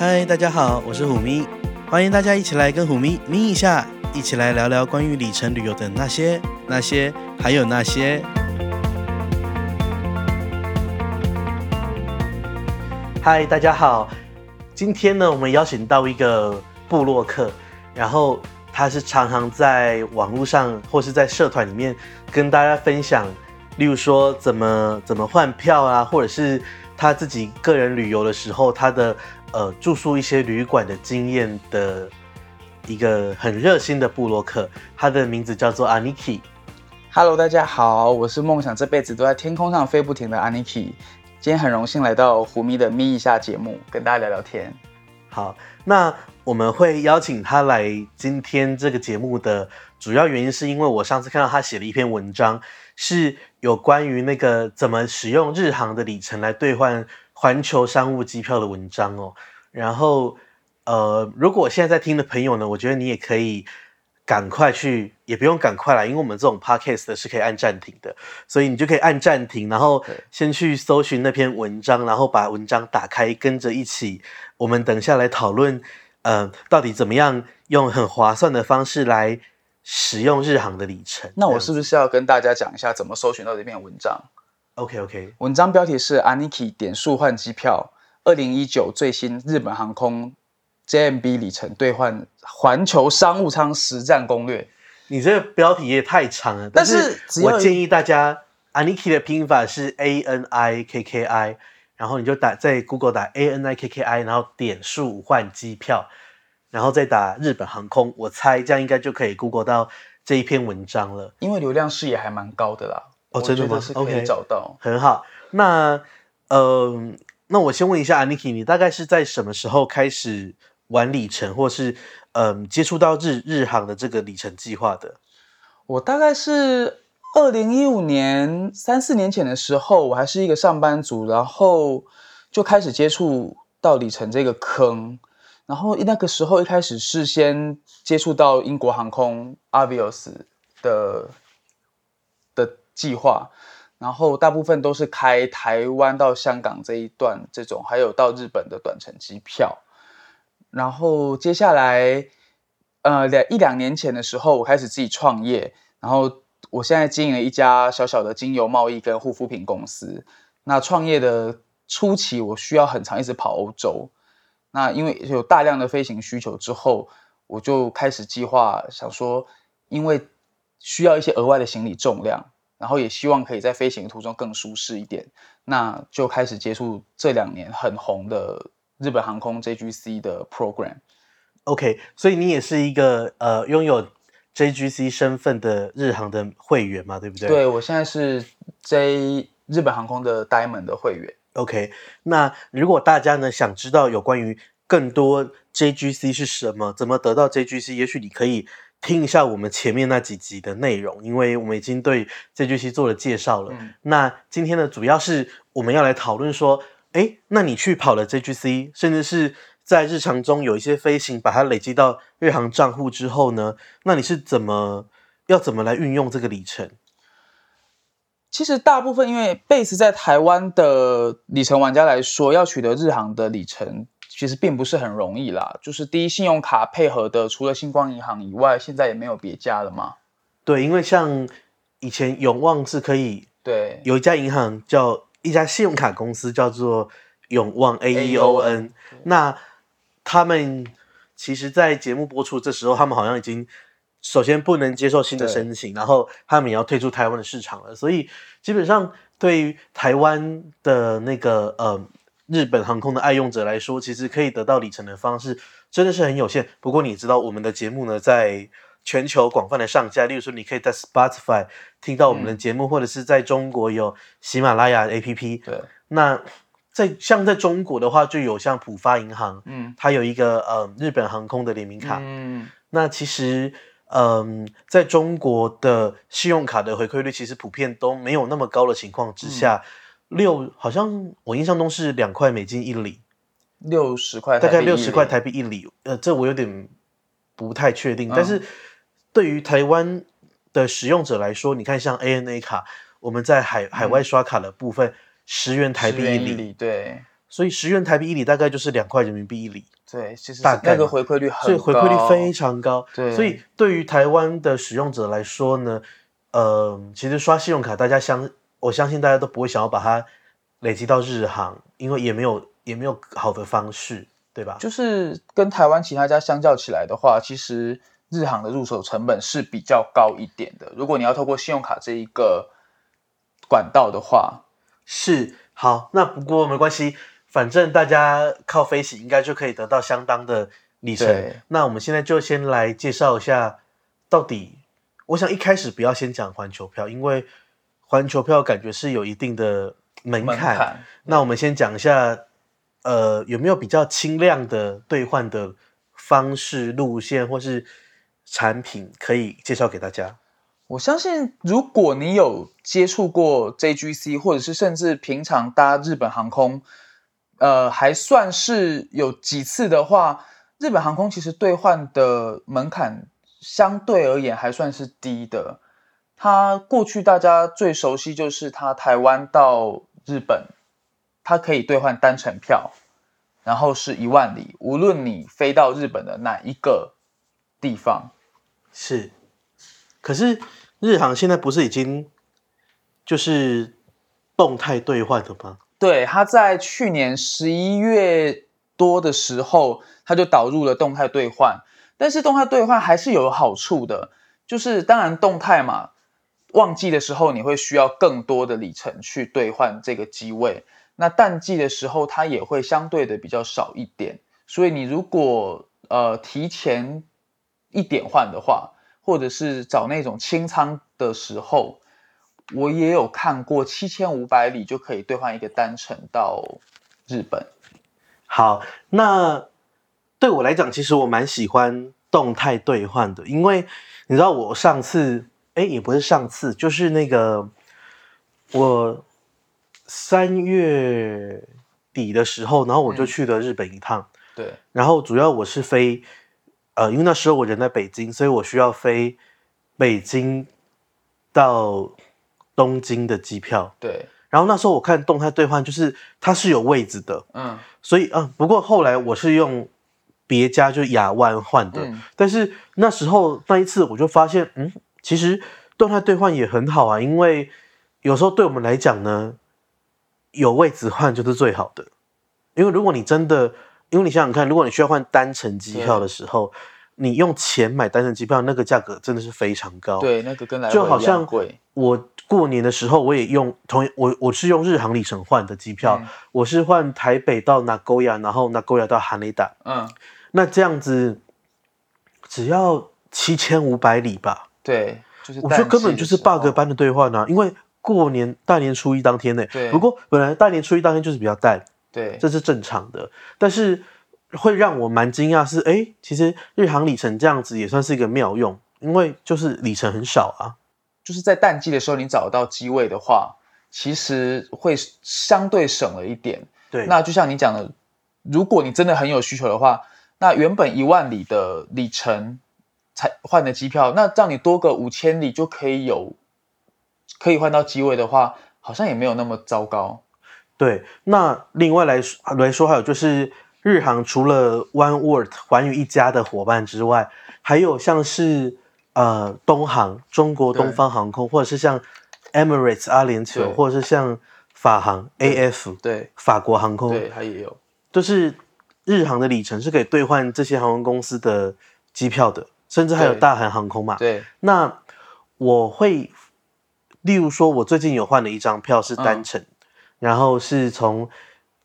嗨，大家好，我是虎咪，欢迎大家一起来跟虎咪咪一下，一起来聊聊关于里程旅游的那些、那些，还有那些。嗨，大家好，今天呢，我们邀请到一个部落客，然后他是常常在网络上或是在社团里面跟大家分享，例如说怎么怎么换票啊，或者是他自己个人旅游的时候，他的。呃，住宿一些旅馆的经验的一个很热心的布洛克，他的名字叫做 Aniki。Hello，大家好，我是梦想这辈子都在天空上飞不停的 Aniki。今天很荣幸来到胡咪的咪一下节目，跟大家聊聊天。好，那我们会邀请他来今天这个节目的主要原因，是因为我上次看到他写了一篇文章，是有关于那个怎么使用日航的里程来兑换。环球商务机票的文章哦，然后呃，如果现在在听的朋友呢，我觉得你也可以赶快去，也不用赶快啦，因为我们这种 podcast 的是可以按暂停的，所以你就可以按暂停，然后先去搜寻那篇文章，然后把文章打开，跟着一起，我们等下来讨论，呃，到底怎么样用很划算的方式来使用日航的里程。那我是不是要跟大家讲一下怎么搜寻到这篇文章？OK OK，文章标题是 Aniki 点数换机票，二零一九最新日本航空 JMB 里程兑换环球商务舱实战攻略。你这个标题也太长了，但是我建议大家 Aniki 的拼法是 A N I K K I，然后你就打在 Google 打 A N I K K I，然后点数换机票，然后再打日本航空，我猜这样应该就可以 Google 到这一篇文章了，因为流量视野还蛮高的啦。哦，真的吗？是可以找到很好。那，呃，那我先问一下 Aniki，你大概是在什么时候开始玩里程，或是嗯、呃、接触到日日航的这个里程计划的？我大概是二零一五年三四年前的时候，我还是一个上班族，然后就开始接触到里程这个坑。然后那个时候一开始是先接触到英国航空 Avios 的。计划，然后大部分都是开台湾到香港这一段这种，还有到日本的短程机票。然后接下来，呃，两一两年前的时候，我开始自己创业，然后我现在经营了一家小小的精油贸易跟护肤品公司。那创业的初期，我需要很长一直跑欧洲。那因为有大量的飞行需求之后，我就开始计划，想说，因为需要一些额外的行李重量。然后也希望可以在飞行途中更舒适一点，那就开始接触这两年很红的日本航空 JGC 的 program。OK，所以你也是一个呃拥有 JGC 身份的日航的会员嘛，对不对？对，我现在是 J 日本航空的 Diamond 的会员。OK，那如果大家呢想知道有关于更多 JGC 是什么，怎么得到 JGC，也许你可以。听一下我们前面那几集的内容，因为我们已经对 JGC 做了介绍了。嗯、那今天呢，主要是我们要来讨论说，哎，那你去跑了 JGC，甚至是在日常中有一些飞行，把它累积到日航账户之后呢，那你是怎么要怎么来运用这个里程？其实大部分因为 base 在台湾的里程玩家来说，要取得日航的里程。其实并不是很容易啦，就是第一信用卡配合的，除了星光银行以外，现在也没有别家了嘛。对，因为像以前永旺是可以，对，有一家银行叫一家信用卡公司叫做永旺 A E O N，那他们其实，在节目播出这时候，他们好像已经首先不能接受新的申请，然后他们也要退出台湾的市场了，所以基本上对于台湾的那个呃。日本航空的爱用者来说，其实可以得到里程的方式真的是很有限。不过你知道，我们的节目呢，在全球广泛的上架，例如说，你可以在 Spotify 听到我们的节目，嗯、或者是在中国有喜马拉雅 APP。对。那在像在中国的话，就有像浦发银行，嗯，它有一个呃日本航空的联名卡。嗯。那其实，嗯、呃，在中国的信用卡的回馈率其实普遍都没有那么高的情况之下。嗯六好像我印象中是两块美金一里，六十块大概六十块台币一里，呃，这我有点不太确定。嗯、但是对于台湾的使用者来说，你看像 ANA 卡，我们在海海外刷卡的部分，十元台币一里，对。所以十元台币一里大概就是两块人民币一里。对，其实大概那个回馈率很高，所以回馈率非常高。对，所以对于台湾的使用者来说呢，呃，其实刷信用卡，大家相我相信大家都不会想要把它累积到日航，因为也没有也没有好的方式，对吧？就是跟台湾其他家相较起来的话，其实日航的入手成本是比较高一点的。如果你要透过信用卡这一个管道的话，是好。那不过没关系。反正大家靠飞行应该就可以得到相当的里程。那我们现在就先来介绍一下，到底我想一开始不要先讲环球票，因为环球票感觉是有一定的门槛。门槛。那我们先讲一下，呃，有没有比较轻量的兑换的方式、路线或是产品可以介绍给大家？我相信，如果你有接触过 JGC，或者是甚至平常搭日本航空。呃，还算是有几次的话，日本航空其实兑换的门槛相对而言还算是低的。它过去大家最熟悉就是它台湾到日本，它可以兑换单程票，然后是一万里，无论你飞到日本的哪一个地方。是，可是日航现在不是已经就是动态兑换的吗？对，它在去年十一月多的时候，它就导入了动态兑换。但是动态兑换还是有好处的，就是当然动态嘛，旺季的时候你会需要更多的里程去兑换这个机位，那淡季的时候它也会相对的比较少一点。所以你如果呃提前一点换的话，或者是找那种清仓的时候。我也有看过七千五百里就可以兑换一个单程到日本。好，那对我来讲，其实我蛮喜欢动态兑换的，因为你知道我上次，哎，也不是上次，就是那个我三月底的时候，然后我就去了日本一趟。嗯、对，然后主要我是飞，呃，因为那时候我人在北京，所以我需要飞北京到。东京的机票，对，然后那时候我看动态兑换，就是它是有位置的，嗯，所以啊，不过后来我是用别家就亚万换的，嗯，但是那时候那一次我就发现，嗯，其实动态兑换也很好啊，因为有时候对我们来讲呢，有位置换就是最好的，因为如果你真的，因为你想想看，如果你需要换单程机票的时候。你用钱买单程机票，那个价格真的是非常高。对，那个跟来回就好像我过年的时候，我也用同我我是用日航里程换的机票，嗯、我是换台北到名古屋，然后名古屋到韩雷达。嗯，那这样子只要七千五百里吧？对，就是我说根本就是 bug 般的兑换啊！因为过年大年初一当天呢，对，不过本来大年初一当天就是比较淡，对，这是正常的，但是。会让我蛮惊讶是，哎，其实日航里程这样子也算是一个妙用，因为就是里程很少啊。就是在淡季的时候，你找到机位的话，其实会相对省了一点。对，那就像你讲的，如果你真的很有需求的话，那原本一万里的里程才换的机票，那让你多个五千里就可以有可以换到机位的话，好像也没有那么糟糕。对，那另外来说来说，还有就是。日航除了 One World 环宇一家的伙伴之外，还有像是呃东航中国东方航空，或者是像 Emirates 阿联酋，或者是像法航 AF 对。法国航空，对，它也有，就是日航的里程是可以兑换这些航空公司的机票的，甚至还有大韩航空嘛。对，那我会，例如说，我最近有换了一张票是单程，嗯、然后是从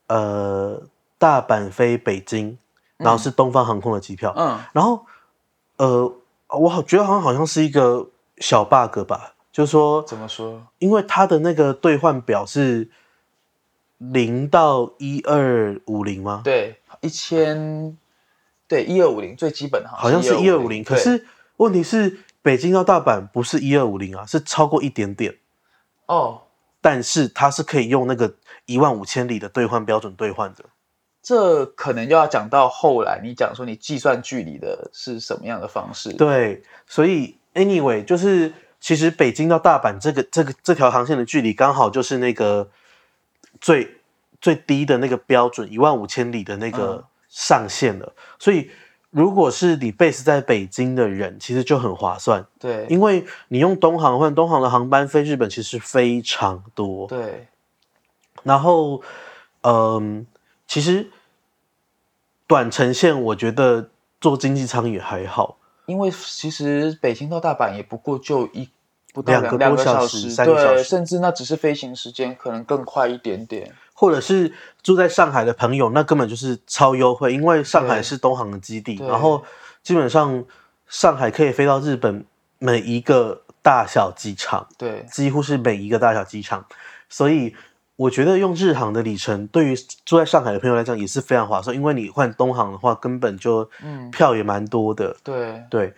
呃。大阪飞北京，然后是东方航空的机票。嗯，然后，呃，我好觉得好像好像是一个小 bug 吧，就是说怎么说？因为它的那个兑换表是零到一二五零吗？对，一千，对，一二五零最基本哈，好像是一二五零。可是问题是，北京到大阪不是一二五零啊，是超过一点点。哦，但是它是可以用那个一万五千里的兑换标准兑换的。这可能就要讲到后来，你讲说你计算距离的是什么样的方式？对，所以 anyway，就是其实北京到大阪这个这个这条航线的距离刚好就是那个最最低的那个标准一万五千里的那个上限了。嗯、所以，如果是你 base 在北京的人，其实就很划算。对，因为你用东航换东航的航班飞日本，其实非常多。对，然后，嗯，其实短程线我觉得坐经济舱也还好，因为其实北京到大阪也不过就一。不到两个多小时，三个小时，甚至那只是飞行时间，可能更快一点点。或者是住在上海的朋友，那根本就是超优惠，因为上海是东航的基地，然后基本上上海可以飞到日本每一个大小机场，对，几乎是每一个大小机场。所以我觉得用日航的里程，对于住在上海的朋友来讲也是非常划算，因为你换东航的话，根本就票也蛮多的。对对。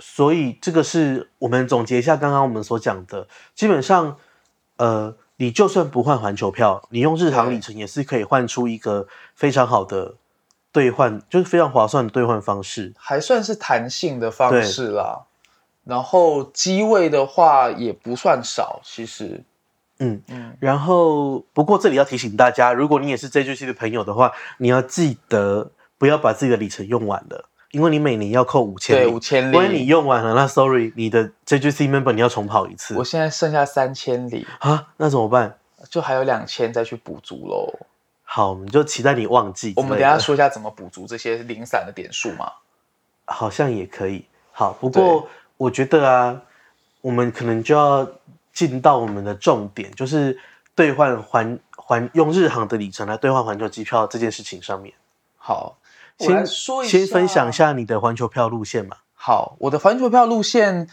所以这个是我们总结一下刚刚我们所讲的，基本上，呃，你就算不换环球票，你用日航里程也是可以换出一个非常好的兑换，就是非常划算的兑换方式，还算是弹性的方式啦。然后机位的话也不算少，其实，嗯嗯。然后不过这里要提醒大家，如果你也是 JGC 的朋友的话，你要记得不要把自己的里程用完了。因为你每年要扣五千里，对五千里，万一你用完了，那 sorry，你的 JGC member 你要重跑一次。我现在剩下三千里啊，那怎么办？就还有两千再去补足喽。好，我们就期待你忘记。我们等一下说一下怎么补足这些零散的点数嘛。好像也可以。好，不过我觉得啊，我们可能就要进到我们的重点，就是兑换环环用日航的里程来兑换环球机票这件事情上面。好。先说一下，先分享一下你的环球票路线嘛。好，我的环球票路线，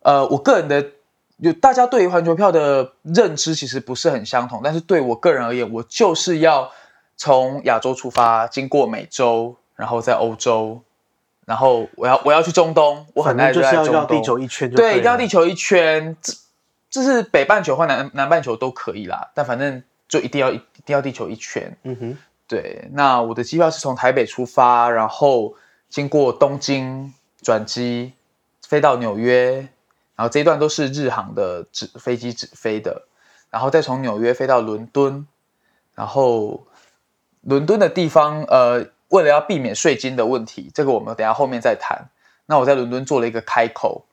呃，我个人的有大家对于环球票的认知其实不是很相同，但是对我个人而言，我就是要从亚洲出发，经过美洲，然后在欧洲，然后我要我要去中东，我很爱就是要绕地球一圈，对，一定要地球一圈，这这是北半球或南南半球都可以啦，但反正就一定要一定要地球一圈，嗯哼。对，那我的机票是从台北出发，然后经过东京转机，飞到纽约，然后这一段都是日航的直飞机直飞的，然后再从纽约飞到伦敦，然后伦敦的地方，呃，为了要避免税金的问题，这个我们等下后面再谈。那我在伦敦做了一个开口，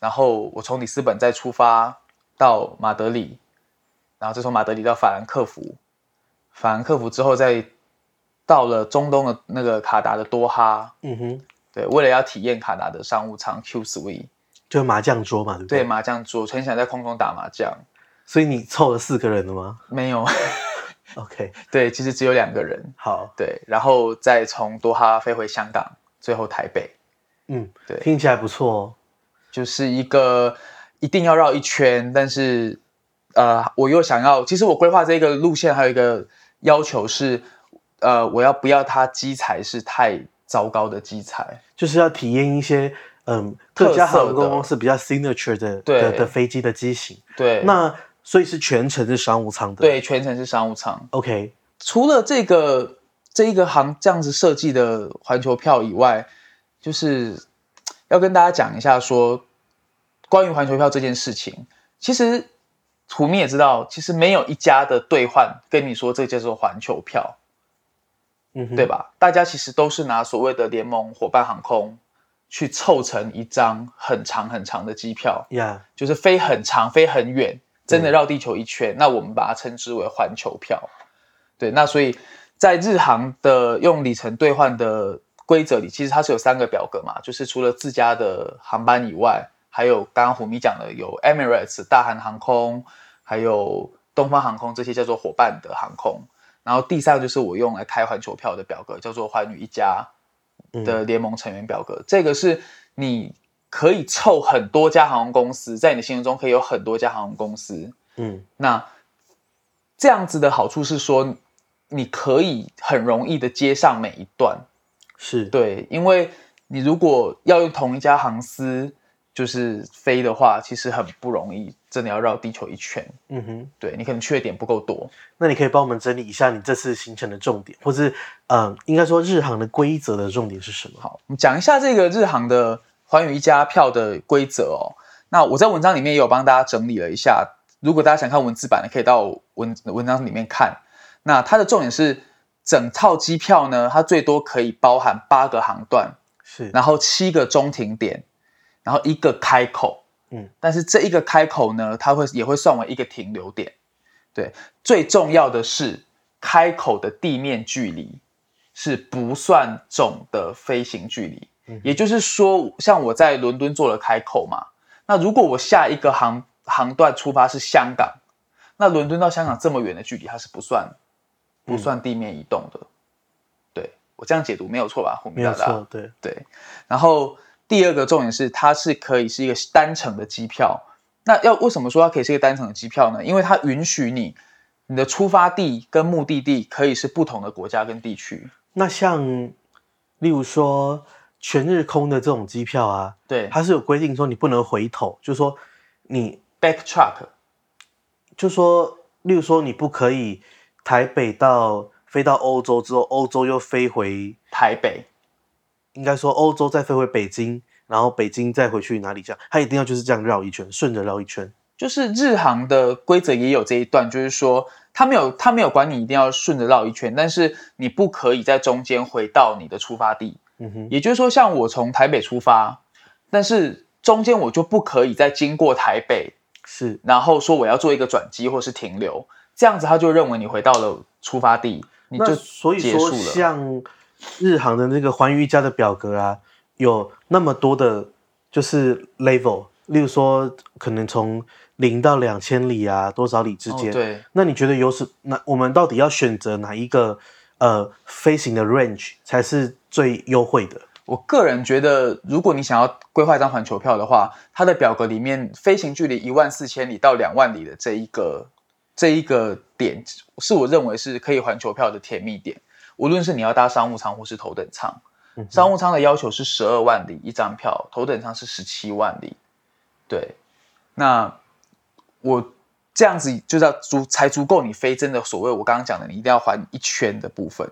然后我从里斯本再出发到马德里，然后再从马德里到法兰克福。法兰克福之后，再到了中东的那个卡达的多哈。嗯哼，对，为了要体验卡达的商务舱 Q Suite，就麻将桌嘛，对不对？对，麻将桌，很想在空中打麻将。所以你凑了四个人了吗？没有。OK，对，其实只有两个人。好，对，然后再从多哈飞回香港，最后台北。嗯，对，听起来不错哦。就是一个一定要绕一圈，但是呃，我又想要，其实我规划这个路线还有一个。要求是，呃，我要不要它机材是太糟糕的机材，就是要体验一些，嗯，特家航空公司比较 signature 的的的飞机的机型。对，那所以是全程是商务舱的。对，全程是商务舱。OK，除了这个这一个航这样子设计的环球票以外，就是要跟大家讲一下说，关于环球票这件事情，其实。图米也知道，其实没有一家的兑换跟你说这叫做环球票，嗯，对吧？大家其实都是拿所谓的联盟伙伴航空去凑成一张很长很长的机票，Yeah. 就是飞很长、飞很远，真的绕地球一圈。那我们把它称之为环球票。对，那所以在日航的用里程兑换的规则里，其实它是有三个表格嘛，就是除了自家的航班以外。还有刚刚虎咪讲的有 Emirates 大韩航空，还有东方航空这些叫做伙伴的航空。然后第三个就是我用来开环球票的表格，叫做环宇一家的联盟成员表格。嗯、这个是你可以凑很多家航空公司，在你的心中可以有很多家航空公司。嗯，那这样子的好处是说，你可以很容易的接上每一段。是对，因为你如果要用同一家航司。就是飞的话，其实很不容易，真的要绕地球一圈。嗯哼，对，你可能去的点不够多。那你可以帮我们整理一下你这次行程的重点，或是嗯，应该说日航的规则的重点是什么？好，我们讲一下这个日航的寰宇一家票的规则哦。那我在文章里面也有帮大家整理了一下，如果大家想看文字版的，可以到文文章里面看。那它的重点是，整套机票呢，它最多可以包含八个航段，是，然后七个中停点，然后一个开口，嗯，但是这一个开口呢，它会也会算为一个停留点。对，最重要的是开口的地面距离是不算总的飞行距离，嗯，也就是说，像我在伦敦做了开口嘛，那如果我下一个航航段出发是香港，那伦敦到香港这么远的距离，它是不算。不算地面移动的，嗯、对，我这样解读没有错吧？没有错，对对。然后第二个重点是，它是可以是一个单程的机票。那要为什么说它可以是一个单程的机票呢？因为它允许你你的出发地跟目的地可以是不同的国家跟地区。那像例如说全日空的这种机票啊，对，它是有规定说你不能回头，就是说你 backtrack，就是说例如说你不可以。台北到飞到欧洲之后，欧洲又飞回台北，应该说欧洲再飞回北京，然后北京再回去哪里？这样，他一定要就是这样绕一圈，顺着绕一圈。就是日航的规则也有这一段，就是说他没有他没有管你一定要顺着绕一圈，但是你不可以在中间回到你的出发地。嗯哼，也就是说，像我从台北出发，但是中间我就不可以再经过台北，是，然后说我要做一个转机或是停留。这样子，他就认为你回到了出发地，你就结束了。所以说，像日航的那个寰宇一家的表格啊，有那么多的，就是 level，例如说，可能从零到两千里啊，多少里之间。哦，对。那你觉得有什？那我们到底要选择哪一个呃飞行的 range 才是最优惠的？我个人觉得，如果你想要规划一张环球票的话，它的表格里面飞行距离一万四千里到两万里的这一个。这一个点是我认为是可以环球票的甜蜜点，无论是你要搭商务舱或是头等舱，商务舱的要求是十二万里一张票，头等舱是十七万里。对，那我这样子就要足才足够你飞真的所谓我刚刚讲的，你一定要环一圈的部分。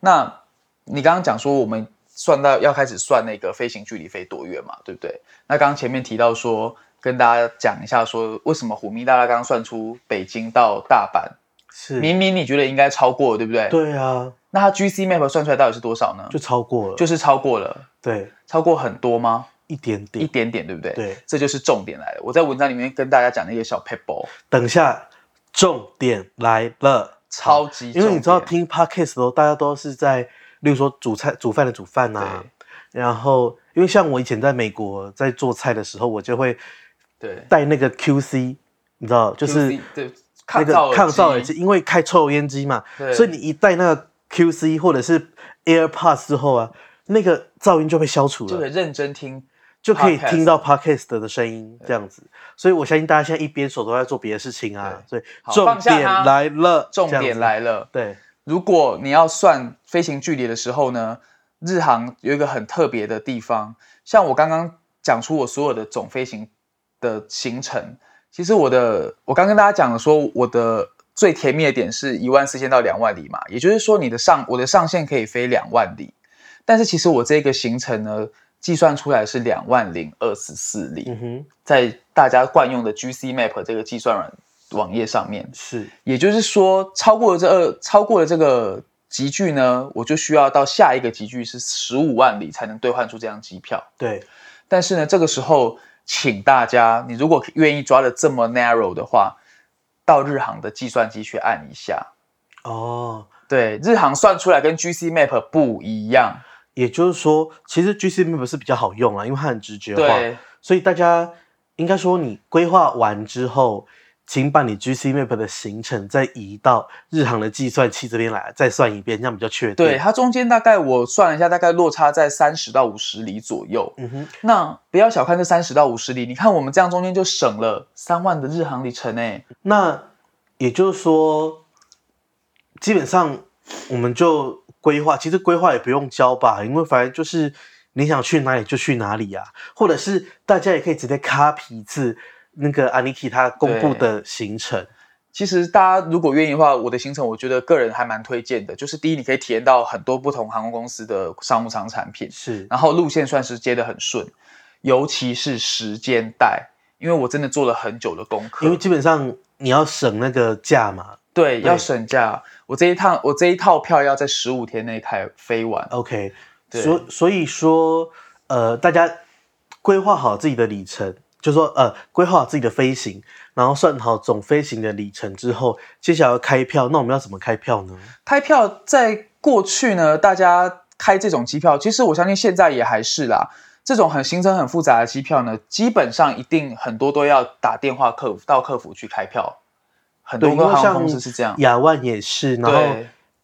那你刚刚讲说我们算到要开始算那个飞行距离飞多远嘛，对不对？那刚刚前面提到说。跟大家讲一下，说为什么虎咪大大刚刚算出北京到大阪是明明你觉得应该超过了，对不对？对啊，那它 GC Map 算出来到底是多少呢？就超过了，就是超过了。对，超过很多吗？一点点，一点点，对不对？对，这就是重点来了。我在文章里面跟大家讲那个小 pebble，等一下重点来了，超级，因为你知道听 podcast 的时候，大家都是在，例如说煮菜、煮饭的煮饭呐、啊，然后因为像我以前在美国在做菜的时候，我就会。对，带那个 QC，你知道，就是对那个抗噪耳机，因为开抽油烟机嘛，所以你一戴那个 QC 或者是 AirPods 之后啊，那个噪音就被消除了，就可以认真听，就可以听到 Podcast 的声音这样子。所以我相信大家现在一边手都在做别的事情啊，所以重点来了，重点来了。对，如果你要算飞行距离的时候呢，日航有一个很特别的地方，像我刚刚讲出我所有的总飞行。的行程，其实我的我刚跟大家讲了，说我的最甜蜜的点是一万四千到两万里嘛，也就是说你的上我的上限可以飞两万里，但是其实我这个行程呢，计算出来是两万零二十四里，嗯哼，在大家惯用的 GC Map 这个计算软网页上面是，也就是说超过了这二超过了这个集距呢，我就需要到下一个集距是十五万里才能兑换出这张机票，对，但是呢这个时候。请大家，你如果愿意抓的这么 narrow 的话，到日航的计算机去按一下。哦，对，日航算出来跟 GC Map 不一样。也就是说，其实 GC Map 是比较好用啊，因为它很直觉化。对，所以大家应该说，你规划完之后。请把你 GC Map 的行程再移到日航的计算器这边来，再算一遍，这样比较确定。对，它中间大概我算了一下，大概落差在三十到五十里左右。嗯哼，那不要小看这三十到五十里，你看我们这样中间就省了三万的日航里程诶。那也就是说，基本上我们就规划，其实规划也不用交吧，因为反正就是你想去哪里就去哪里呀，或者是大家也可以直接 copy 一次。那个 Aniki 他公布的行程，其实大家如果愿意的话，我的行程我觉得个人还蛮推荐的。就是第一，你可以体验到很多不同航空公司的商务舱产品，是。然后路线算是接的很顺，尤其是时间带，因为我真的做了很久的功课。因为基本上你要省那个价嘛，对，要省价。我这一趟我这一套票要在十五天内开飞完。OK，所所以说，呃，大家规划好自己的里程，就说呃，规划好自己的飞行，然后算好总飞行的里程之后，接下来要开票，那我们要怎么开票呢？开票在过去呢，大家开这种机票，其实我相信现在也还是啦。这种很行程很复杂的机票呢，基本上一定很多都要打电话客服到客服去开票。很多个航空公司是这样，亚万也是，然后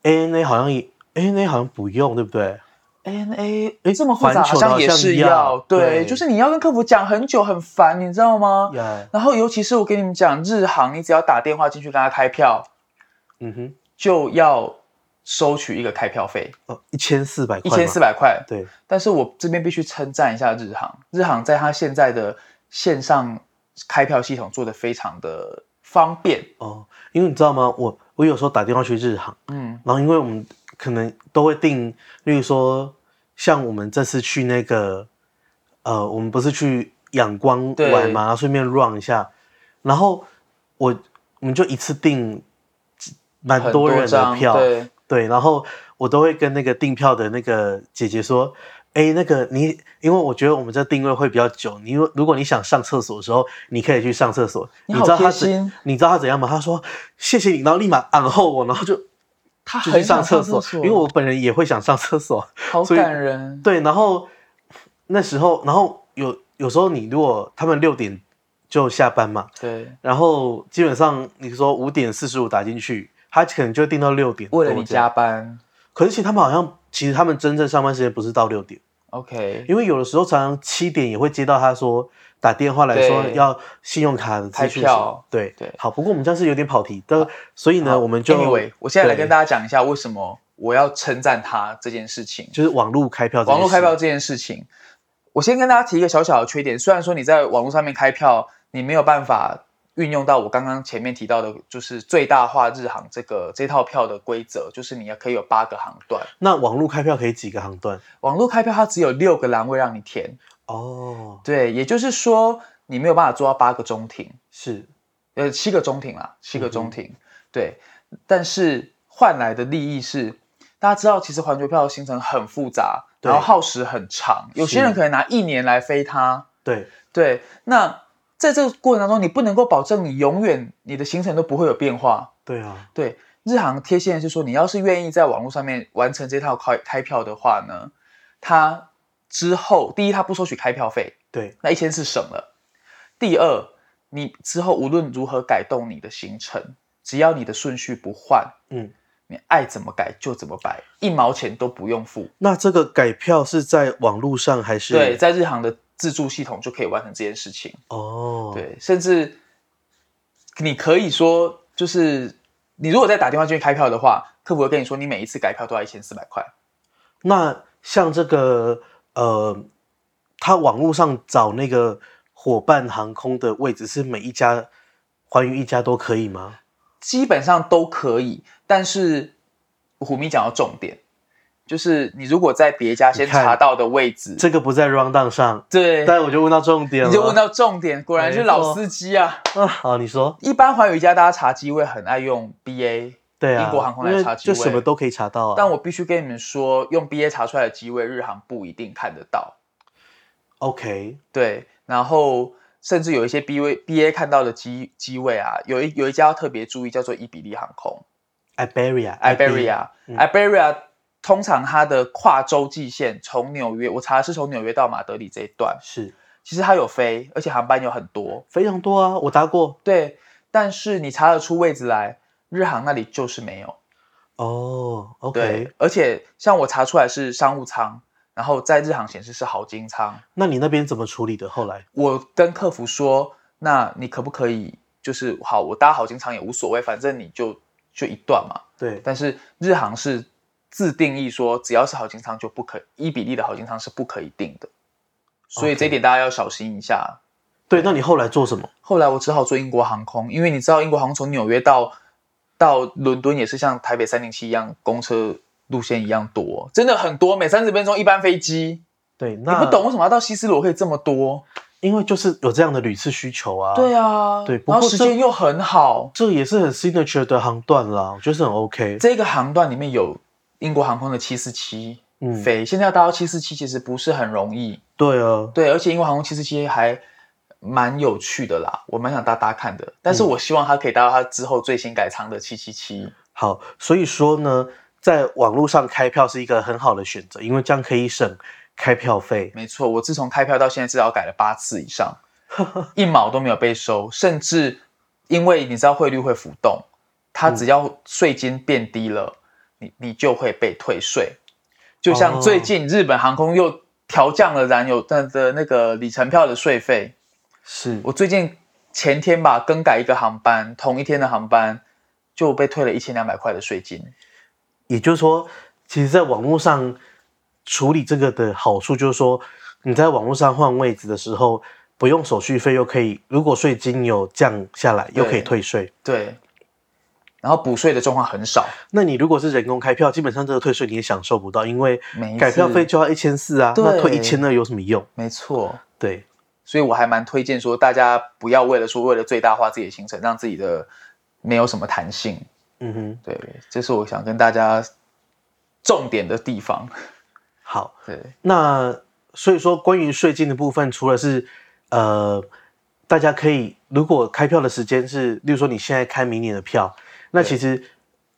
ANA 好像也 ANA 好像不用，对不对？ANA 哎这么复杂，好像也是要对，就是你要跟客服讲很久，很烦，你知道吗然后尤其是我跟你们讲，日航你只要打电话进去跟他开票，嗯哼，就要。收取一个开票费哦，一千四百块，一千四百块。对，但是我这边必须称赞一下日航，日航在它现在的线上开票系统做的非常的方便哦。因为你知道吗？我我有时候打电话去日航，嗯，然后因为我们可能都会订，例如说像我们这次去那个，呃，我们不是去仰光玩嘛，顺便 run 一下，然后我我们就一次订蛮多人的票，对。对，然后我都会跟那个订票的那个姐姐说，哎，那个你，因为我觉得我们这定位会比较久，你如如果你想上厕所的时候，你可以去上厕所。你知道他，你知道他怎样吗？他说谢谢你，然后立马按后我，然后就他很想上厕所，因为我本人也会想上厕所，好感人。对，然后那时候，然后有有时候你如果他们六点就下班嘛，对，然后基本上你说五点四十五打进去。他可能就定到六点，为了你加班。可是其实他们好像，其实他们真正上班时间不是到六点。OK，因为有的时候常常七点也会接到他说打电话来说要信用卡的资讯。对对。好，不过我们这样是有点跑题的，所以呢，我们就。Anyway，我现在来跟大家讲一下为什么我要称赞他这件事情，就是网络开票。网络开票这件事情，我先跟大家提一个小小的缺点，虽然说你在网络上面开票，你没有办法。运用到我刚刚前面提到的，就是最大化日航这个这套票的规则，就是你要可以有八个航段。那网络开票可以几个航段？网络开票它只有六个栏位让你填。哦，对，也就是说你没有办法做到八个中庭，是，呃，七个中庭啦，七个中庭。嗯、对，但是换来的利益是，大家知道，其实环球票的行程很复杂，然后耗时很长，有些人可能拿一年来飞它。对对，那。在这个过程当中，你不能够保证你永远你的行程都不会有变化。对啊，对，日航贴现是说，你要是愿意在网络上面完成这套开开票的话呢，它之后第一，他不收取开票费，对，那一千四省了。第二，你之后无论如何改动你的行程，只要你的顺序不换，嗯，你爱怎么改就怎么改，一毛钱都不用付。那这个改票是在网络上还是？对，在日航的。自助系统就可以完成这件事情哦，oh. 对，甚至你可以说，就是你如果再打电话进去开票的话，客服会跟你说，你每一次改票都要一千四百块。那像这个呃，他网络上找那个伙伴航空的位置，是每一家寰宇一家都可以吗？基本上都可以，但是虎咪讲到重点。就是你如果在别家先查到的位置，这个不在 rundown 上，对，但我就问到重点了，你就问到重点，果然是老司机啊！啊，好，你说，一般寰宇一家大家查机位很爱用 BA，对啊，英国航空来查机位，就什么都可以查到啊。但我必须跟你们说，用 BA 查出来的机位，日航不一定看得到。OK，对，然后甚至有一些 BA BA 看到的机机位啊，有一有一家要特别注意，叫做伊比利航空，Iberia，Iberia，Iberia。通常它的跨洲际线从纽约，我查的是从纽约到马德里这一段，是，其实它有飞，而且航班有很多，非常多啊，我搭过。对，但是你查得出位置来，日航那里就是没有。哦，OK。对，而且像我查出来是商务舱，然后在日航显示是豪金舱。那你那边怎么处理的？后来我跟客服说，那你可不可以就是好，我搭豪金舱也无所谓，反正你就就一段嘛。对，但是日航是。自定义说，只要是豪金舱就不可以，伊比例的豪金舱是不可以定的，所以这一点大家要小心一下。Okay. 对，那你后来做什么？后来我只好坐英国航空，因为你知道英国航空从纽约到到伦敦也是像台北三零七一样，公车路线一样多，真的很多，每三十分钟一班飞机。对，那你不懂为什么要到西斯罗可以这么多？因为就是有这样的旅次需求啊。对啊，对，然后时间又很好，这也是很 signature 的航段啦，我觉得是很 OK。这个航段里面有英国航空的七四七飞，现在要搭到七四七其实不是很容易。对啊，对，而且英国航空七四七还蛮有趣的啦，我蛮想搭搭看的。但是我希望它可以搭到它之后最新改仓的七七七。好，所以说呢，在网络上开票是一个很好的选择，因为这样可以省开票费。没错，我自从开票到现在至少改了八次以上，一毛都没有被收，甚至因为你知道汇率会浮动，它只要税金变低了，嗯、你你就会被退税。就像最近日本航空又调降了燃油的的那个里程票的税费。是我最近前天吧更改一个航班，同一天的航班就被退了一千两百块的税金。也就是说，其实，在网络上处理这个的好处就是说，你在网络上换位置的时候，不用手续费，又可以如果税金有降下来，又可以退税。对。然后补税的状况很少。那你如果是人工开票，基本上这个退税你也享受不到，因为改票费就要一千四啊，那退一千二有什么用？没错，对。所以我还蛮推荐说，大家不要为了说为了最大化自己的行程，让自己的没有什么弹性。嗯哼，对，这是我想跟大家重点的地方。好，对，那所以说关于税金的部分，除了是呃，大家可以如果开票的时间是，例如说你现在开明年的票，那其实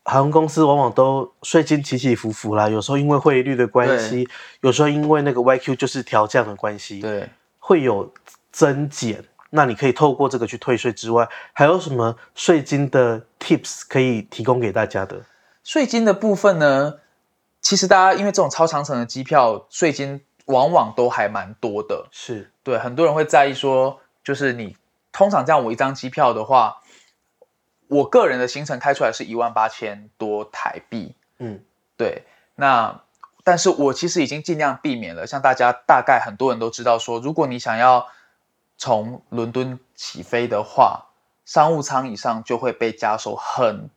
航空公司往往都税金起起伏伏啦，有时候因为汇率的关系，有时候因为那个 YQ 就是调降的关系，对。会有增减，那你可以透过这个去退税之外，还有什么税金的 tips 可以提供给大家的？税金的部分呢，其实大家因为这种超长程的机票，税金往往都还蛮多的。是对，很多人会在意说，就是你通常这样，我一张机票的话，我个人的行程开出来是一万八千多台币。嗯，对，那。但是我其实已经尽量避免了，像大家大概很多人都知道说，如果你想要从伦敦起飞的话，商务舱以上就会被加收很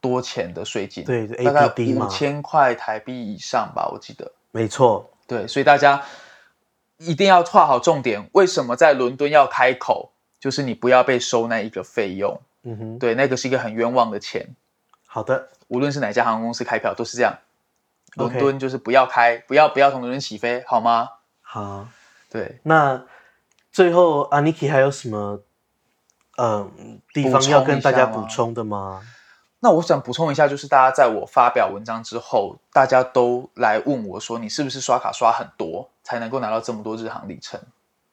多钱的税金，对，大概五千块台币以上吧，我记得。没错，对，所以大家一定要画好重点。为什么在伦敦要开口？就是你不要被收那一个费用。嗯哼，对，那个是一个很冤枉的钱。好的，无论是哪家航空公司开票都是这样。伦敦就是不要开.不要不要从伦敦起飞，好吗？好，对。那最后 Aniki 还有什么呃地方要跟大家补充的吗？那我想补充一下，就是大家在我发表文章之后，大家都来问我说，你是不是刷卡刷很多才能够拿到这么多日航里程？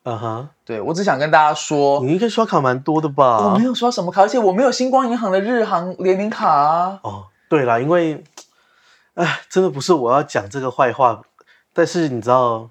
嗯哼、uh，huh. 对，我只想跟大家说，你应该刷卡蛮多的吧？我没有刷什么卡，而且我没有星光银行的日航联名卡啊。哦，对啦，因为。哎，真的不是我要讲这个坏话，但是你知道，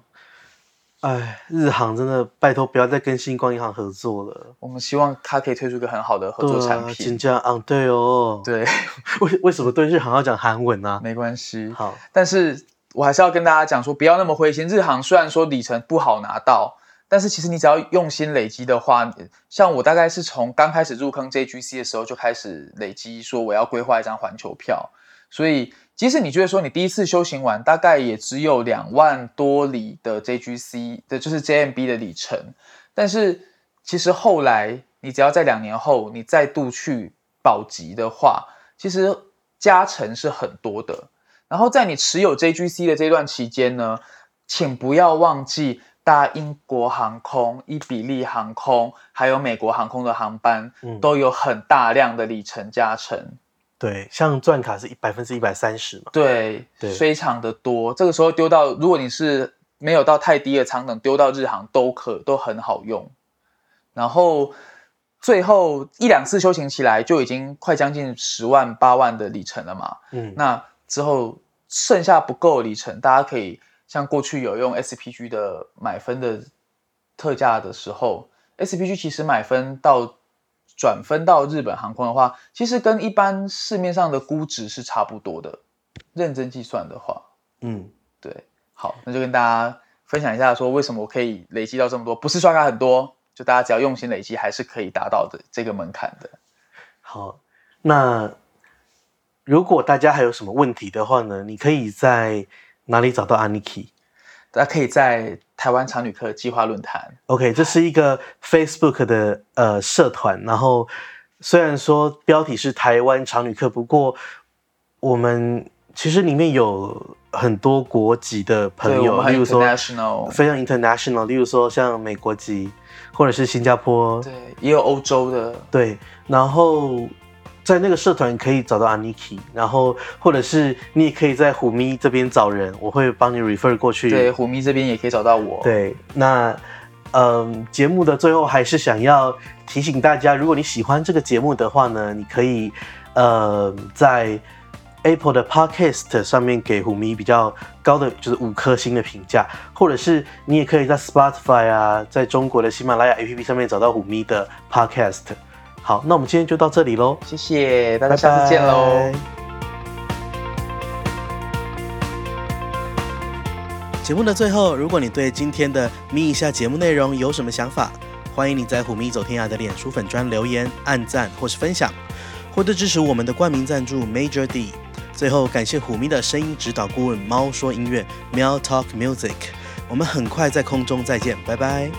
哎，日航真的拜托不要再跟星光银行合作了。我们希望它可以推出一个很好的合作产品。这样啊，对哦，对，为为什么对日航要讲韩文呢？没关系，好，但是我还是要跟大家讲说，不要那么灰心。日航虽然说里程不好拿到，但是其实你只要用心累积的话，像我大概是从刚开始入坑 JGC 的时候就开始累积，说我要规划一张环球票，所以。即使你觉得说你第一次修行完大概也只有两万多里的 JGC 的，就是 JMB 的里程，但是其实后来你只要在两年后你再度去保级的话，其实加成是很多的。然后在你持有 JGC 的这段期间呢，请不要忘记大英国航空、伊比利航空还有美国航空的航班，都有很大量的里程加成。对，像钻卡是一百分之一百三十嘛，对，对，非常的多。这个时候丢到，如果你是没有到太低的舱等，丢到日航都可都很好用。然后最后一两次修行起来，就已经快将近十万八万的里程了嘛。嗯，那之后剩下不够的里程，大家可以像过去有用 SPG 的买分的特价的时候，SPG 其实买分到。转分到日本航空的话，其实跟一般市面上的估值是差不多的。认真计算的话，嗯，对，好，那就跟大家分享一下，说为什么我可以累积到这么多，不是刷卡很多，就大家只要用心累积，还是可以达到的这个门槛的。好，那如果大家还有什么问题的话呢，你可以在哪里找到 Aniki？大家可以在台湾长旅客计划论坛。OK，这是一个 Facebook 的呃社团，然后虽然说标题是台湾长旅客，不过我们其实里面有很多国籍的朋友，例如说非常 international，例如说像美国籍或者是新加坡，对，也有欧洲的，对，然后。在那个社团可以找到 Aniki，然后或者是你也可以在虎咪这边找人，我会帮你 refer 过去。对，虎咪这边也可以找到我。对，那嗯，节目的最后还是想要提醒大家，如果你喜欢这个节目的话呢，你可以呃在 Apple 的 Podcast 上面给虎咪比较高的就是五颗星的评价，或者是你也可以在 Spotify 啊，在中国的喜马拉雅 APP 上面找到虎咪的 Podcast。好，那我们今天就到这里喽，谢谢大家，下次见喽。节目的最后，如果你对今天的咪一下节目内容有什么想法，欢迎你在虎咪走天涯的脸书粉专留言、按赞或是分享，或者支持我们的冠名赞助 Major D。最后，感谢虎咪的声音指导顾问猫说音乐 Meow Talk Music。我们很快在空中再见，拜拜。